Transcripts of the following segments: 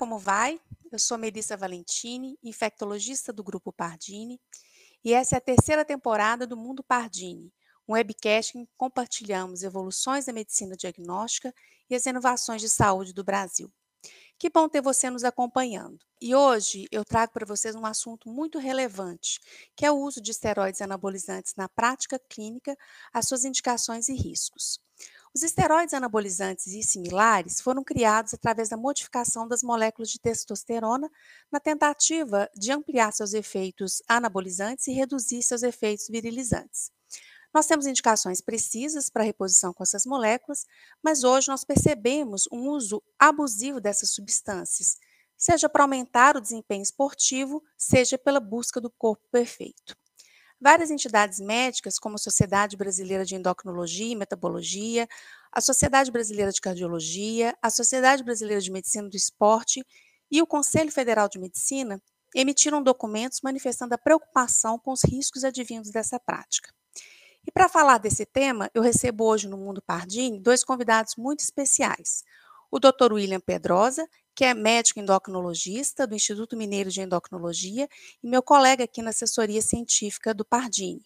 como vai? Eu sou Melissa Valentini, infectologista do Grupo Pardini, e essa é a terceira temporada do Mundo Pardini, um webcast em que compartilhamos evoluções da medicina diagnóstica e as inovações de saúde do Brasil. Que bom ter você nos acompanhando. E hoje eu trago para vocês um assunto muito relevante, que é o uso de esteroides anabolizantes na prática clínica, as suas indicações e riscos. Os esteroides anabolizantes e similares foram criados através da modificação das moléculas de testosterona na tentativa de ampliar seus efeitos anabolizantes e reduzir seus efeitos virilizantes. Nós temos indicações precisas para reposição com essas moléculas, mas hoje nós percebemos um uso abusivo dessas substâncias, seja para aumentar o desempenho esportivo, seja pela busca do corpo perfeito. Várias entidades médicas, como a Sociedade Brasileira de Endocrinologia e Metabologia, a Sociedade Brasileira de Cardiologia, a Sociedade Brasileira de Medicina do Esporte e o Conselho Federal de Medicina emitiram documentos manifestando a preocupação com os riscos advindos dessa prática. E para falar desse tema, eu recebo hoje no Mundo Pardini dois convidados muito especiais. O Dr. William Pedrosa, que é médico endocrinologista do Instituto Mineiro de Endocrinologia e meu colega aqui na assessoria científica do Pardini.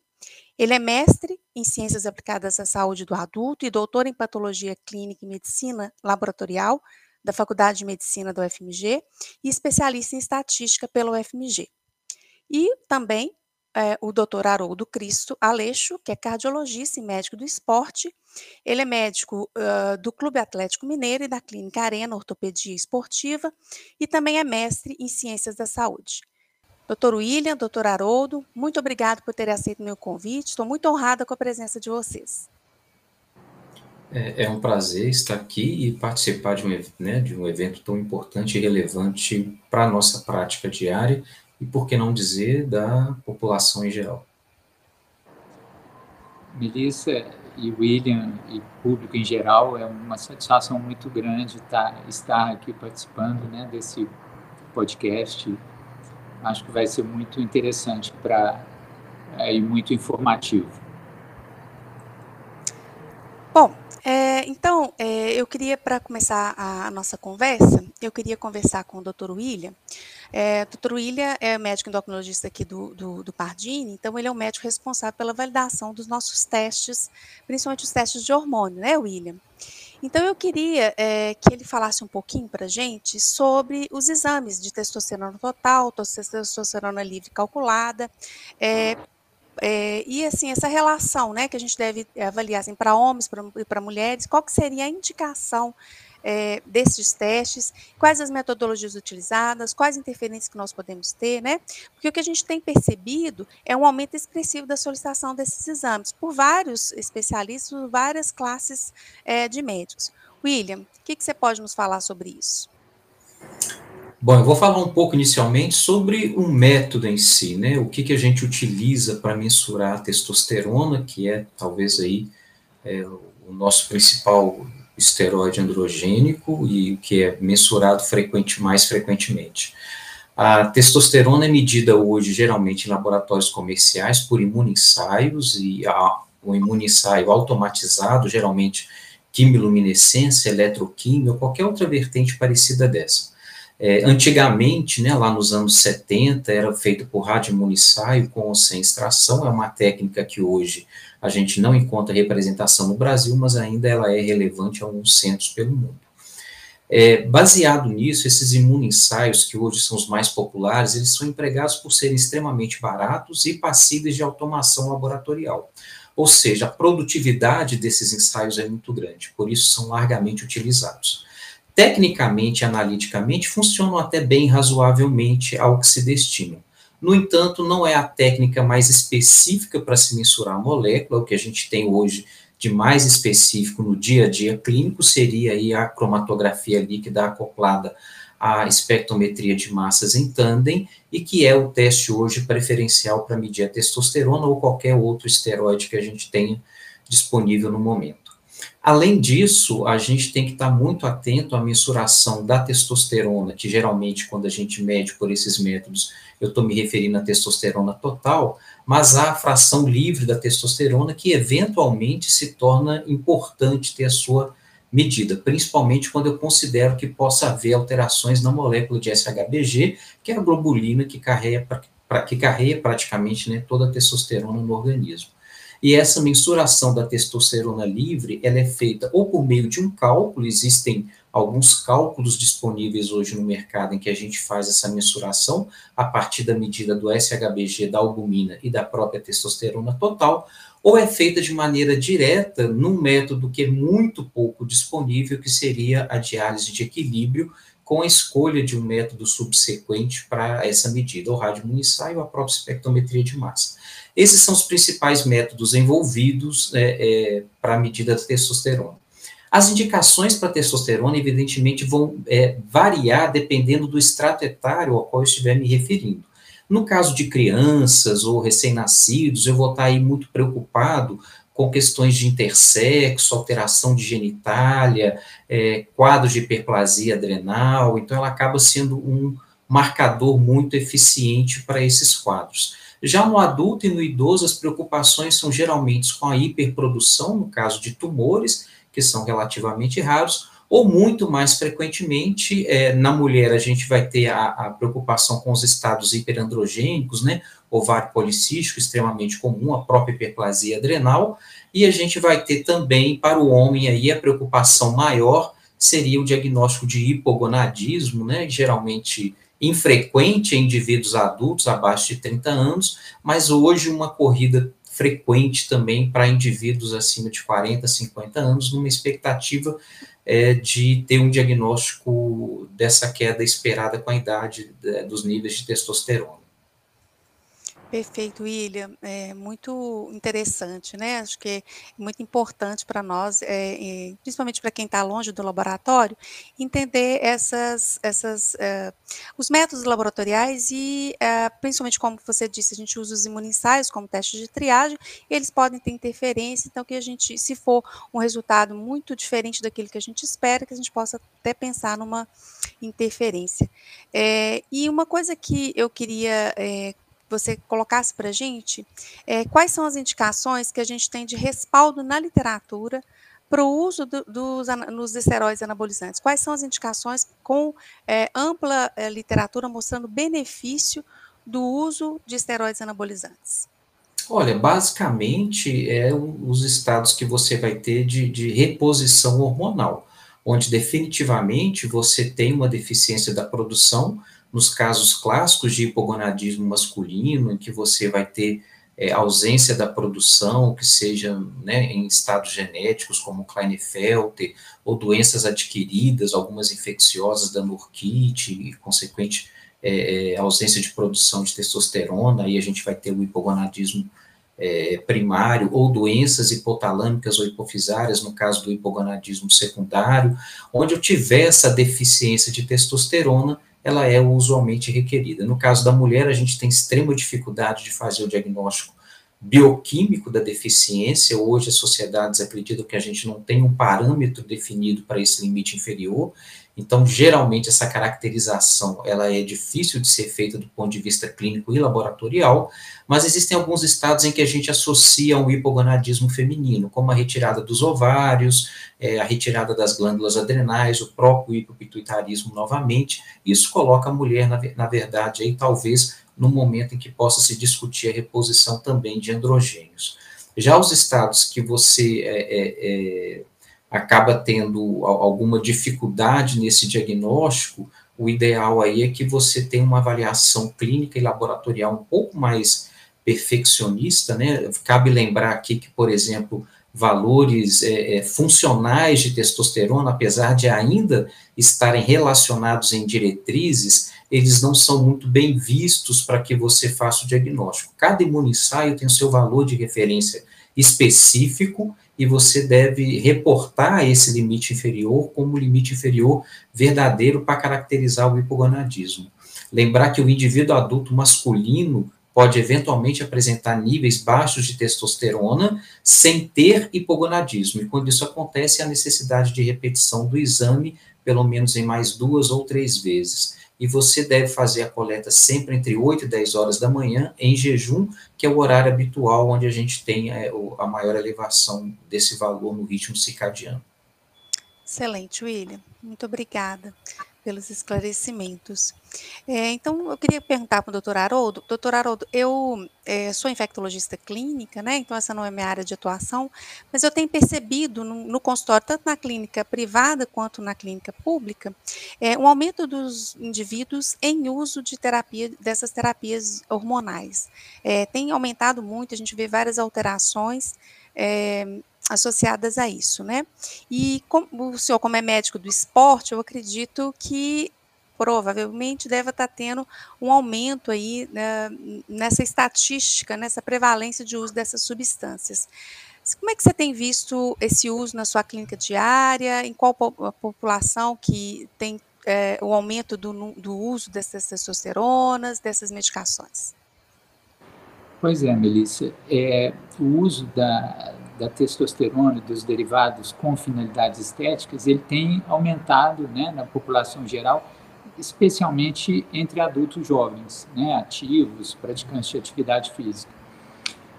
Ele é mestre em Ciências Aplicadas à Saúde do Adulto e doutor em Patologia Clínica e Medicina Laboratorial da Faculdade de Medicina do UFMG e especialista em Estatística pelo UFMG. E também é, o doutor Haroldo Cristo Aleixo, que é cardiologista e médico do esporte. Ele é médico uh, do Clube Atlético Mineiro e da Clínica Arena Ortopedia Esportiva e também é mestre em Ciências da Saúde. Doutor William, doutor Haroldo, muito obrigado por ter aceito meu convite. Estou muito honrada com a presença de vocês. É, é um prazer estar aqui e participar de um, né, de um evento tão importante e relevante para a nossa prática diária e, por que não dizer, da população em geral. Melissa e William e público em geral, é uma satisfação muito grande estar, estar aqui participando né, desse podcast. Acho que vai ser muito interessante para é, e muito informativo. Bom, é, então, é, eu queria, para começar a, a, nossa conversa, eu queria conversar com o Dr. William é, Dr. William é médico endocrinologista aqui do, do, do, Pardini, então ele é o médico responsável pela validação dos nossos testes, principalmente os testes de hormônio, né, William? Então eu queria é, que ele falasse um pouquinho para a gente sobre os exames de testosterona total, testosterona livre calculada, é, é, e assim essa relação, né, que a gente deve avaliar assim, para homens e para mulheres, qual que seria a indicação é, desses testes, quais as metodologias utilizadas, quais interferências que nós podemos ter, né? Porque o que a gente tem percebido é um aumento expressivo da solicitação desses exames por vários especialistas, várias classes é, de médicos. William, o que, que você pode nos falar sobre isso? Bom, eu vou falar um pouco inicialmente sobre o método em si, né? O que, que a gente utiliza para mensurar a testosterona, que é talvez aí é, o nosso principal esteroide androgênico e que é mensurado frequente, mais frequentemente. A testosterona é medida hoje geralmente em laboratórios comerciais por imunensaios e a, o imunensaio automatizado, geralmente quimiluminescência, eletroquímica, qualquer outra vertente parecida dessa. É, antigamente, né, lá nos anos 70, era feito por radioimunissaio com ou sem extração, é uma técnica que hoje a gente não encontra representação no Brasil, mas ainda ela é relevante a alguns centros pelo mundo. É, baseado nisso, esses imunoensaios, que hoje são os mais populares, eles são empregados por serem extremamente baratos e passíveis de automação laboratorial. Ou seja, a produtividade desses ensaios é muito grande, por isso são largamente utilizados. Tecnicamente e analiticamente, funcionam até bem razoavelmente ao que se destinam. No entanto, não é a técnica mais específica para se mensurar a molécula, o que a gente tem hoje de mais específico no dia a dia clínico seria aí a cromatografia líquida acoplada à espectrometria de massas em tandem, e que é o teste hoje preferencial para medir a testosterona ou qualquer outro esteroide que a gente tenha disponível no momento. Além disso, a gente tem que estar muito atento à mensuração da testosterona, que geralmente, quando a gente mede por esses métodos, eu estou me referindo à testosterona total, mas à fração livre da testosterona, que eventualmente se torna importante ter a sua medida, principalmente quando eu considero que possa haver alterações na molécula de SHBG, que é a globulina que carrega, pra, que carrega praticamente né, toda a testosterona no organismo. E essa mensuração da testosterona livre, ela é feita ou por meio de um cálculo, existem alguns cálculos disponíveis hoje no mercado em que a gente faz essa mensuração a partir da medida do SHBG, da albumina e da própria testosterona total, ou é feita de maneira direta num método que é muito pouco disponível, que seria a diálise de equilíbrio, com a escolha de um método subsequente para essa medida, o radiomuniçai ou a própria espectrometria de massa. Esses são os principais métodos envolvidos é, é, para a medida da testosterona. As indicações para testosterona, evidentemente, vão é, variar dependendo do extrato etário ao qual eu estiver me referindo. No caso de crianças ou recém-nascidos, eu vou estar aí muito preocupado com questões de intersexo, alteração de genitália, é, quadros de hiperplasia adrenal, então ela acaba sendo um marcador muito eficiente para esses quadros. Já no adulto e no idoso, as preocupações são geralmente com a hiperprodução, no caso de tumores, que são relativamente raros, ou muito mais frequentemente, é, na mulher a gente vai ter a, a, preocupação com os estados hiperandrogênicos, né, ovário policístico, extremamente comum, a própria hiperplasia adrenal, e a gente vai ter também, para o homem aí, a preocupação maior seria o diagnóstico de hipogonadismo, né, geralmente infrequente em indivíduos adultos abaixo de 30 anos, mas hoje uma corrida frequente também para indivíduos acima de 40, 50 anos, numa expectativa é, de ter um diagnóstico dessa queda esperada com a idade é, dos níveis de testosterona. Perfeito, William. É muito interessante, né? Acho que é muito importante para nós, é, é, principalmente para quem está longe do laboratório, entender essas, essas, uh, os métodos laboratoriais e, uh, principalmente como você disse, a gente usa os imunissais como teste de triagem, eles podem ter interferência, então que a gente, se for um resultado muito diferente daquilo que a gente espera, que a gente possa até pensar numa interferência. É, e uma coisa que eu queria você colocasse para a gente é, quais são as indicações que a gente tem de respaldo na literatura para o uso do, dos nos esteroides anabolizantes. Quais são as indicações com é, ampla é, literatura mostrando benefício do uso de esteroides anabolizantes? Olha, basicamente é os estados que você vai ter de, de reposição hormonal, onde definitivamente você tem uma deficiência da produção nos casos clássicos de hipogonadismo masculino, em que você vai ter é, ausência da produção, que seja né, em estados genéticos, como Klinefelter, ou doenças adquiridas, algumas infecciosas da Nurkit, e consequente é, é, ausência de produção de testosterona, aí a gente vai ter o hipogonadismo é, primário, ou doenças hipotalâmicas ou hipofisárias, no caso do hipogonadismo secundário, onde eu tiver essa deficiência de testosterona, ela é usualmente requerida. No caso da mulher, a gente tem extrema dificuldade de fazer o diagnóstico bioquímico da deficiência. Hoje, as sociedades acreditam que a gente não tem um parâmetro definido para esse limite inferior, então, geralmente, essa caracterização ela é difícil de ser feita do ponto de vista clínico e laboratorial, mas existem alguns estados em que a gente associa o hipogonadismo feminino, como a retirada dos ovários, é, a retirada das glândulas adrenais, o próprio hipopituitarismo novamente. Isso coloca a mulher, na, na verdade, aí talvez no momento em que possa se discutir a reposição também de androgênios. Já os estados que você é, é, é acaba tendo alguma dificuldade nesse diagnóstico, o ideal aí é que você tenha uma avaliação clínica e laboratorial um pouco mais perfeccionista, né? Cabe lembrar aqui que, por exemplo, valores é, é, funcionais de testosterona, apesar de ainda estarem relacionados em diretrizes, eles não são muito bem vistos para que você faça o diagnóstico. Cada imunissaio tem o seu valor de referência específico e você deve reportar esse limite inferior como limite inferior verdadeiro para caracterizar o hipogonadismo. Lembrar que o indivíduo adulto masculino pode eventualmente apresentar níveis baixos de testosterona sem ter hipogonadismo, e quando isso acontece, há necessidade de repetição do exame, pelo menos em mais duas ou três vezes e você deve fazer a coleta sempre entre 8 e 10 horas da manhã, em jejum, que é o horário habitual onde a gente tem é, a maior elevação desse valor no ritmo circadiano. Excelente, William. Muito obrigada pelos esclarecimentos. É, então, eu queria perguntar para o doutor Haroldo. Doutor Haroldo, eu é, sou infectologista clínica, né? Então, essa não é minha área de atuação, mas eu tenho percebido no, no consultório, tanto na clínica privada quanto na clínica pública, é, um aumento dos indivíduos em uso de terapia, dessas terapias hormonais. É, tem aumentado muito, a gente vê várias alterações. Associadas a isso, né? E o senhor, como é médico do esporte, eu acredito que provavelmente deve estar tendo um aumento aí né, nessa estatística, nessa prevalência de uso dessas substâncias. Como é que você tem visto esse uso na sua clínica diária? Em qual população que tem é, o aumento do, do uso dessas testosteronas, dessas medicações? Pois é, Melissa. É, o uso da, da testosterona e dos derivados com finalidades estéticas, ele tem aumentado né, na população geral, especialmente entre adultos jovens, né, ativos, praticantes de atividade física.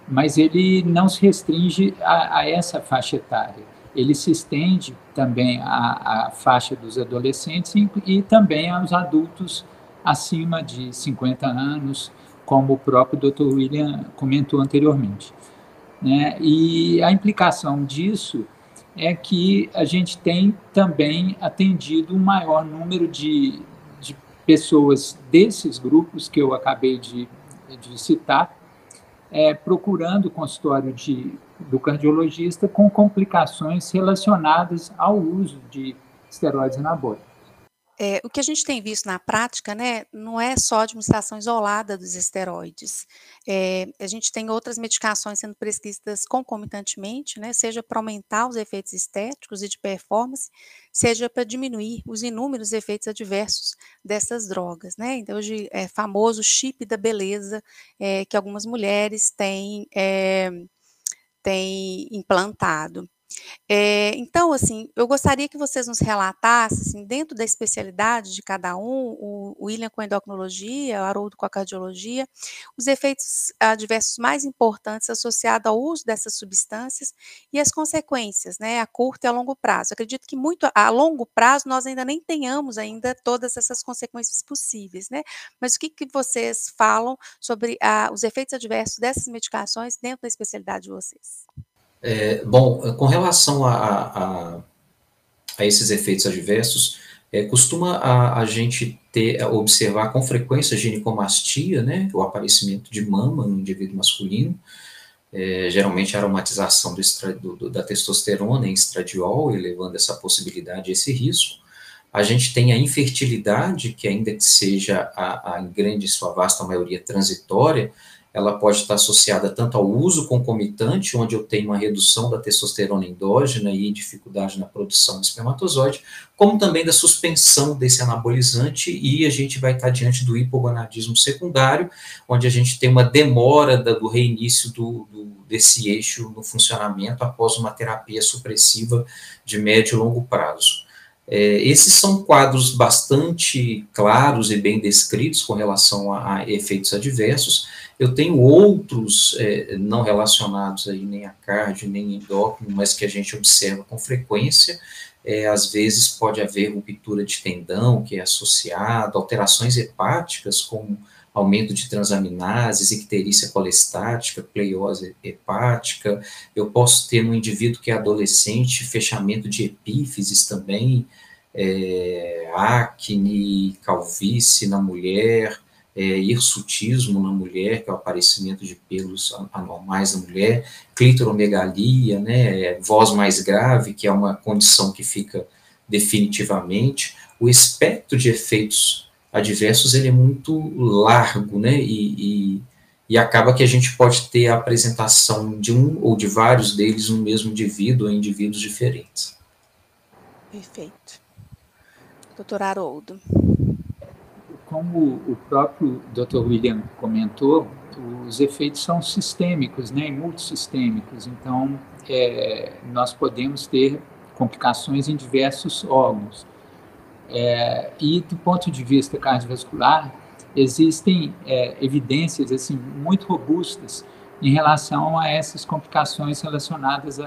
Mas ele não se restringe a, a essa faixa etária. Ele se estende também à, à faixa dos adolescentes e, e também aos adultos acima de 50 anos, como o próprio Dr. William comentou anteriormente. Né? E a implicação disso é que a gente tem também atendido um maior número de, de pessoas desses grupos que eu acabei de, de citar, é, procurando o consultório de, do cardiologista com complicações relacionadas ao uso de esteroides anabólicos. É, o que a gente tem visto na prática, né, não é só a administração isolada dos esteroides. É, a gente tem outras medicações sendo prescritas concomitantemente, né, seja para aumentar os efeitos estéticos e de performance, seja para diminuir os inúmeros efeitos adversos dessas drogas, né. Então, hoje é famoso chip da beleza é, que algumas mulheres têm, é, têm implantado. É, então, assim, eu gostaria que vocês nos relatassem, assim, dentro da especialidade de cada um, o, William com endocrinologia, o Haroldo com a cardiologia, os efeitos adversos mais importantes associados ao uso dessas substâncias e as consequências, né, a curto e a longo prazo. Eu acredito que muito a longo prazo nós ainda nem tenhamos ainda todas essas consequências possíveis, né? Mas o que, que vocês falam sobre a, os efeitos adversos dessas medicações dentro da especialidade de vocês? É, bom, com relação a, a, a esses efeitos adversos, é, costuma a, a, gente ter, observar com frequência ginecomastia, né, o aparecimento de mama no indivíduo masculino, é, geralmente a aromatização do do, da testosterona em estradiol, elevando essa possibilidade, esse risco. A gente tem a infertilidade, que ainda que seja a, a grande sua vasta maioria transitória, ela pode estar associada tanto ao uso concomitante, onde eu tenho uma redução da testosterona endógena e dificuldade na produção de espermatozoide, como também da suspensão desse anabolizante, e a gente vai estar diante do hipogonadismo secundário, onde a gente tem uma demora do reinício do, do, desse eixo no funcionamento após uma terapia supressiva de médio e longo prazo. É, esses são quadros bastante claros e bem descritos com relação a, a efeitos adversos. Eu tenho outros é, não relacionados aí nem a cardio, nem endócrino, mas que a gente observa com frequência. É, às vezes pode haver ruptura de tendão, que é associado, alterações hepáticas, como aumento de transaminases, icterícia colestática, pleiose hepática. Eu posso ter no indivíduo que é adolescente fechamento de epífises também, é, acne, calvície na mulher, é, hirsutismo na mulher, que é o aparecimento de pelos anormais na mulher, clitoromegalia, né, voz mais grave, que é uma condição que fica definitivamente. O espectro de efeitos adversos ele é muito largo, né? E, e, e, acaba que a gente pode ter a apresentação de um ou de vários deles no mesmo indivíduo, em indivíduos diferentes. Perfeito. Doutor Haroldo. Como o próprio Dr. William comentou, os efeitos são sistêmicos, né, multissistêmicos. Então, é, nós podemos ter complicações em diversos órgãos. É, e do ponto de vista cardiovascular, existem é, evidências assim muito robustas em relação a essas complicações relacionadas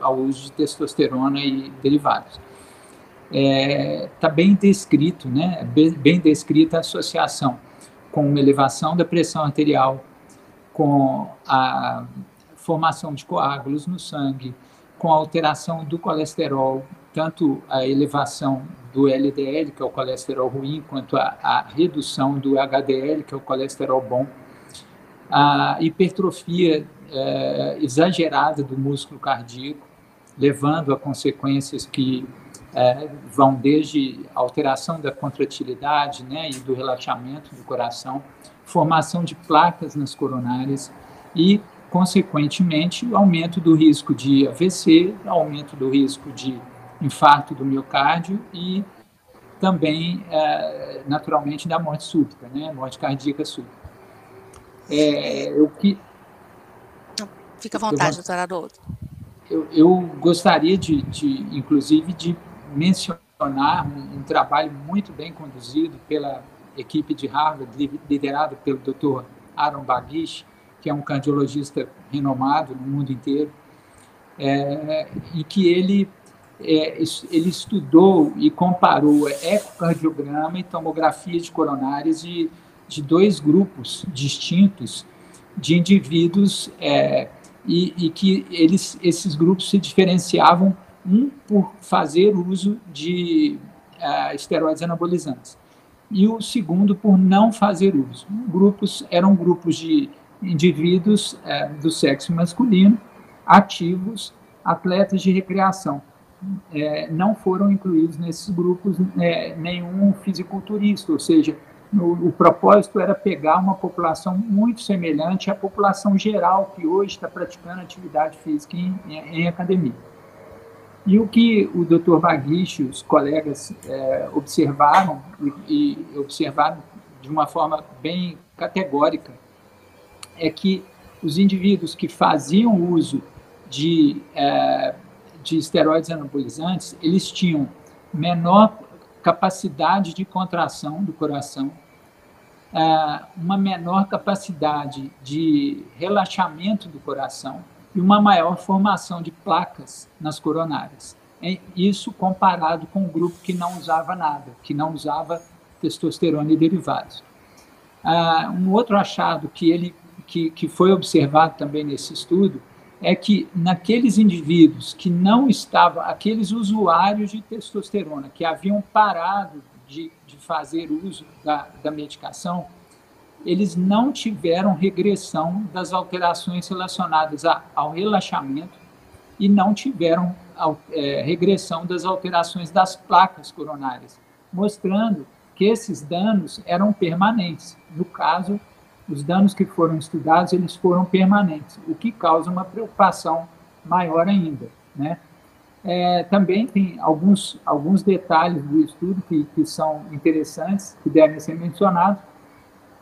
ao uso de testosterona e derivados. Está é, tá bem descrito, né? Bem, descrita a associação com uma elevação da pressão arterial, com a formação de coágulos no sangue, com a alteração do colesterol, tanto a elevação do LDL, que é o colesterol ruim, quanto a, a redução do HDL, que é o colesterol bom, a hipertrofia é, exagerada do músculo cardíaco, levando a consequências que é, vão desde alteração da contratilidade né, e do relaxamento do coração, formação de placas nas coronárias e, consequentemente, aumento do risco de AVC, aumento do risco de infarto do miocárdio e também, é, naturalmente, da morte súbita, né, morte cardíaca súbita. É, eu que Fica à vontade, doutor Haroldo. Eu, eu gostaria de, de, inclusive, de mencionar um, um, trabalho muito bem conduzido pela equipe de Harvard, liderado pelo Dr. Aaron Bagish, que é um cardiologista renomado no mundo inteiro, é, e que ele, é, ele estudou e comparou ecocardiograma e tomografia de coronárias de, de dois grupos distintos de indivíduos é, e, e, que eles, esses grupos se diferenciavam um por fazer uso de uh, esteroides anabolizantes e o segundo por não fazer uso. Grupos eram grupos de indivíduos uh, do sexo masculino, ativos, atletas de recreação. É, não foram incluídos nesses grupos é, nenhum fisiculturista, ou seja, o, o, propósito era pegar uma população muito semelhante à população geral que hoje está praticando atividade física em, em, em academia. E o que o Dr. Baguichi e os colegas é, observaram, e, e, observaram de uma forma bem categórica, é que os indivíduos que faziam uso de, é, de esteroides anabolizantes, eles tinham menor capacidade de contração do coração, é, uma menor capacidade de relaxamento do coração, e uma maior formação de placas nas coronárias. Isso comparado com o grupo que não usava nada, que não usava testosterona e derivados. Ah, um outro achado que, ele, que, que foi observado também nesse estudo é que naqueles indivíduos que não estavam, aqueles usuários de testosterona que haviam parado de, de fazer uso da, da medicação, eles não tiveram regressão das alterações relacionadas a, ao relaxamento e não tiveram é, regressão das alterações das placas coronárias, mostrando que esses danos eram permanentes. No caso, os danos que foram estudados, eles foram permanentes, o que causa uma preocupação maior ainda, né? É, também tem alguns, alguns detalhes do estudo que, que são interessantes, que devem ser mencionados,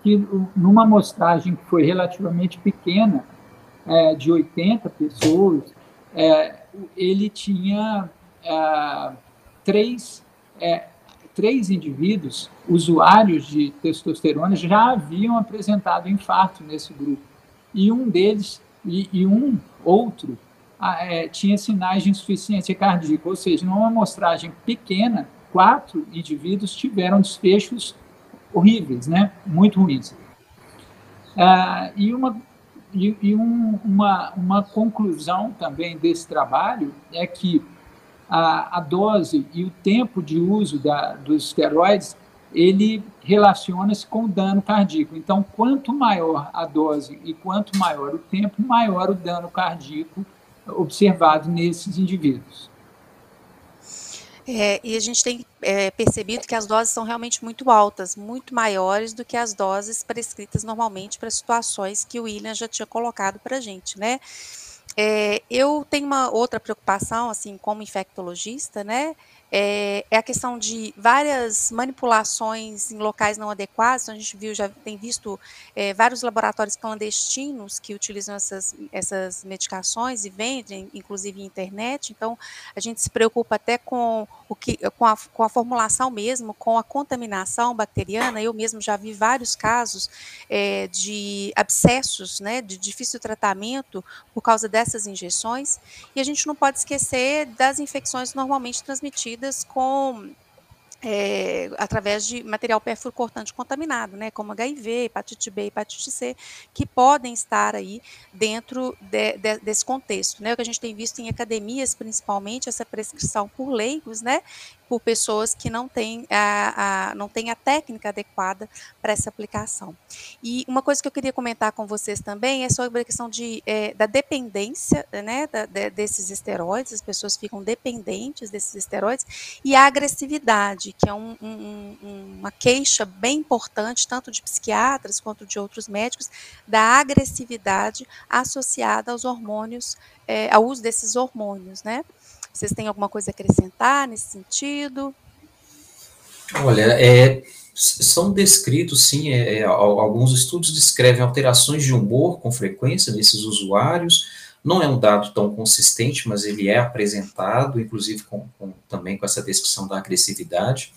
que numa amostragem que foi relativamente pequena, é, de 80 pessoas, é, ele tinha é, três, é, três indivíduos, usuários de testosterona, já haviam apresentado infarto nesse grupo. E um deles, e, e um outro, é, tinha sinais de insuficiência cardíaca, ou seja, numa amostragem pequena, quatro indivíduos tiveram desfechos horríveis, né? muito ruins. Ah, e uma, e, e um, uma, uma conclusão também desse trabalho é que a, a dose e o tempo de uso da, dos esteroides ele relaciona-se com o dano cardíaco. Então, quanto maior a dose e quanto maior o tempo, maior o dano cardíaco observado nesses indivíduos. É, e a gente tem é, percebido que as doses são realmente muito altas, muito maiores do que as doses prescritas normalmente para situações que o William já tinha colocado para a gente, né? É, eu tenho uma outra preocupação, assim, como infectologista, né? É, é, a questão de várias manipulações em locais não adequados. A gente viu, já tem visto é, vários laboratórios clandestinos que utilizam essas, essas medicações e vendem, inclusive em internet. Então, a gente se preocupa até com o que, com a, com a formulação mesmo, com a contaminação bacteriana. Eu mesmo já vi vários casos é, de abscessos, né, de difícil tratamento por causa dessas injeções. E a gente não pode esquecer das infecções normalmente transmitidas com é, através de material perfluorocortante contaminado, né, como HIV, hepatite B, hepatite C, que podem estar aí dentro de, de, desse contexto, né, o que a gente tem visto em academias, principalmente, essa prescrição por leigos, né, por pessoas que não têm a, a, não têm a técnica adequada para essa aplicação. E uma coisa que eu queria comentar com vocês também é sobre a questão de, é, da dependência né, da, de, desses esteroides, as pessoas ficam dependentes desses esteroides, e a agressividade, que é um, um, uma queixa bem importante, tanto de psiquiatras quanto de outros médicos, da agressividade associada aos hormônios, é, ao uso desses hormônios, né? Vocês têm alguma coisa a acrescentar nesse sentido? Olha, é, são descritos, sim, é, é, alguns estudos descrevem alterações de humor com frequência nesses usuários. Não é um dado tão consistente, mas ele é apresentado, inclusive com, com, também com essa descrição da agressividade.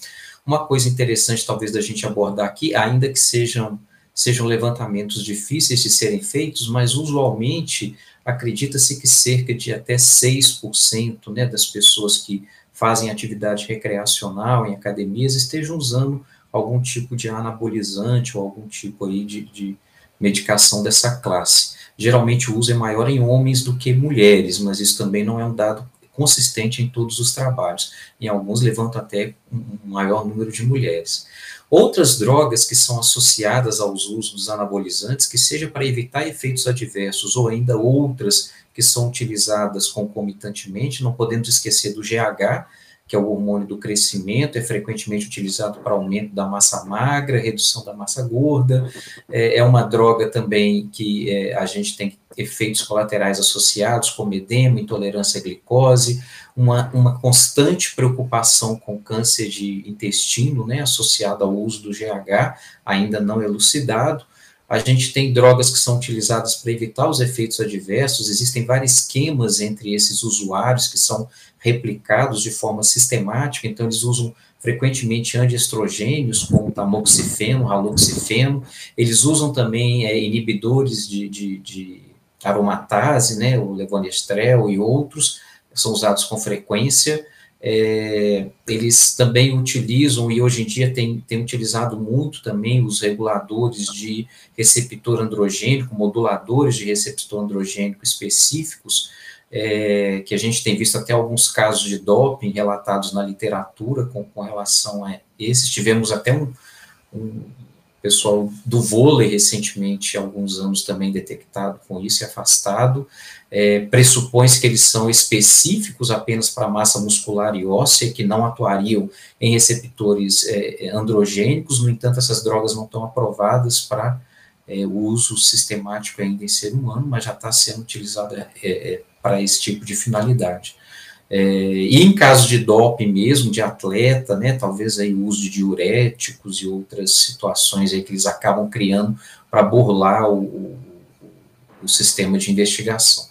Uma coisa interessante, talvez, da gente abordar aqui, ainda que sejam, sejam levantamentos difíceis de serem feitos, mas usualmente acredita-se que cerca de até 6% né, das pessoas que fazem atividade recreacional em academias estejam usando algum tipo de anabolizante ou algum tipo aí de, de medicação dessa classe. Geralmente o uso é maior em homens do que mulheres, mas isso também não é um dado consistente em todos os trabalhos. Em alguns levantam até um maior número de mulheres. Outras drogas que são associadas aos usos dos anabolizantes, que seja para evitar efeitos adversos, ou ainda outras que são utilizadas concomitantemente, não podemos esquecer do GH, que é o hormônio do crescimento, é frequentemente utilizado para aumento da massa magra, redução da massa gorda, é, é uma droga também que é, a gente tem efeitos colaterais associados, como edema, intolerância à glicose, uma, uma constante preocupação com câncer de intestino, né, associada ao uso do GH, ainda não elucidado. A gente tem drogas que são utilizadas para evitar os efeitos adversos, existem vários esquemas entre esses usuários que são replicados de forma sistemática, então eles usam frequentemente antiestrogênios, como tamoxifeno, haloxifeno, eles usam também é, inibidores de, de, de aromatase, né, o levonorgestrel e outros, são usados com frequência. É, eles também utilizam, e hoje em dia tem, tem utilizado muito também os reguladores de receptor androgênico, moduladores de receptor androgênico específicos, é, que a gente tem visto até alguns casos de doping relatados na literatura com, com relação a esses. Tivemos até um, um pessoal do vôlei recentemente, alguns anos também detectado com isso e afastado é, pressupõe-se que eles são específicos apenas para massa muscular e óssea, que não atuariam em receptores é, androgênicos, no entanto, essas drogas não estão aprovadas para é, o uso sistemático ainda em ser humano, mas já está sendo utilizada é, é, para esse tipo de finalidade. É, e em caso de doping mesmo, de atleta, né, talvez aí o uso de diuréticos e outras situações aí que eles acabam criando para burlar o, o, o sistema de investigação.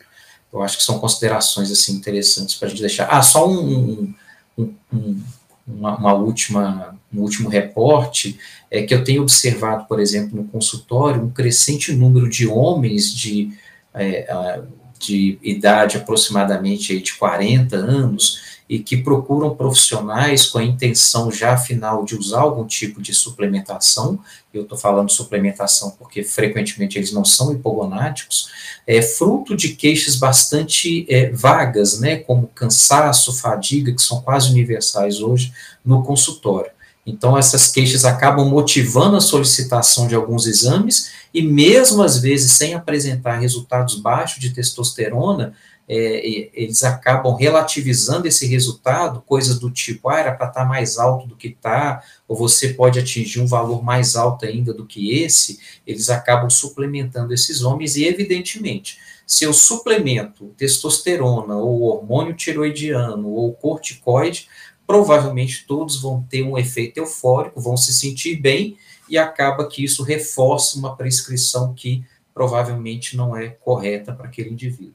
Eu acho que são considerações assim interessantes para a gente deixar. Ah, só um, um, um, uma, uma, última, um último reporte é que eu tenho observado, por exemplo, no consultório, um crescente número de homens de, é, de idade aproximadamente de 40 anos e que procuram profissionais com a intenção já final de usar algum tipo de suplementação, eu estou falando suplementação porque frequentemente eles não são hipogonáticos, é fruto de queixas bastante é, vagas, né, como cansaço, fadiga, que são quase universais hoje no consultório. Então, essas queixas acabam motivando a solicitação de alguns exames, e mesmo às vezes sem apresentar resultados baixos de testosterona, é, eles acabam relativizando esse resultado, coisas do tipo, ah, era para estar tá mais alto do que está, ou você pode atingir um valor mais alto ainda do que esse, eles acabam suplementando esses homens, e evidentemente, se eu suplemento testosterona, ou hormônio tiroidiano, ou corticoide, provavelmente todos vão ter um efeito eufórico, vão se sentir bem, e acaba que isso reforça uma prescrição que provavelmente não é correta para aquele indivíduo.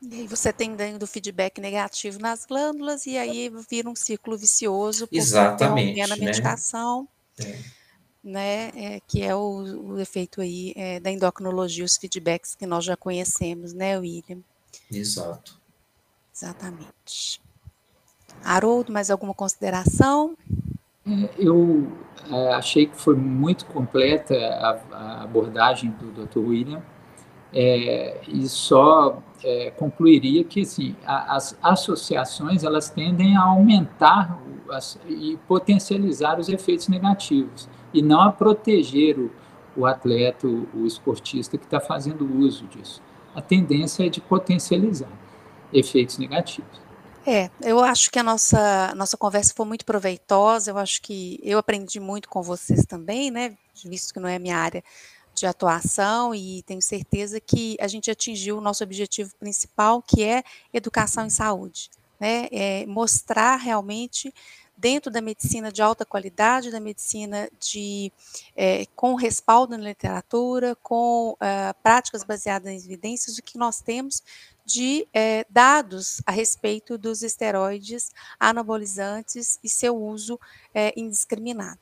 E aí você tem dando feedback negativo nas glândulas e aí vira um ciclo vicioso por Exatamente, a né? medicação, é. né, é, que é o, o efeito aí é, da endocrinologia, os feedbacks que nós já conhecemos, né, William? Exato. Exatamente. Haroldo, mais alguma consideração? É, eu é, achei que foi muito completa a, a abordagem do Dr. William é, e só é, concluiria que assim, a, as associações elas tendem a aumentar as, e potencializar os efeitos negativos e não a proteger o, o atleta, o, o esportista que está fazendo uso disso. A tendência é de potencializar efeitos negativos. É, eu acho que a nossa, nossa conversa foi muito proveitosa, eu acho que eu aprendi muito com vocês também, né, visto que não é a minha área de atuação e tenho certeza que a gente atingiu o nosso objetivo principal, que é educação em saúde, né, é mostrar realmente dentro da medicina de alta qualidade, da medicina de, é, com respaldo na literatura, com uh, práticas baseadas em evidências, o que nós temos de é, dados a respeito dos esteroides anabolizantes e seu uso é, indiscriminado.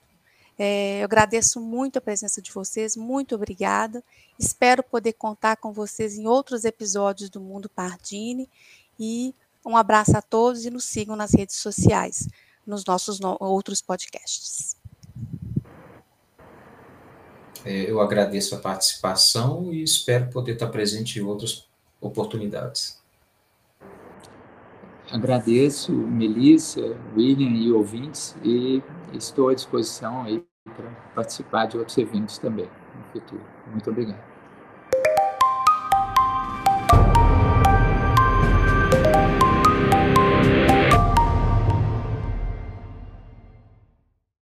É, eu agradeço muito a presença de vocês, muito obrigada. Espero poder contar com vocês em outros episódios do Mundo Pardini e um abraço a todos e nos sigam nas redes sociais, nos nossos no outros podcasts. Eu agradeço a participação e espero poder estar presente em outros oportunidades. Agradeço, Melissa, William e ouvintes, e estou à disposição para participar de outros eventos também no futuro. Muito obrigado.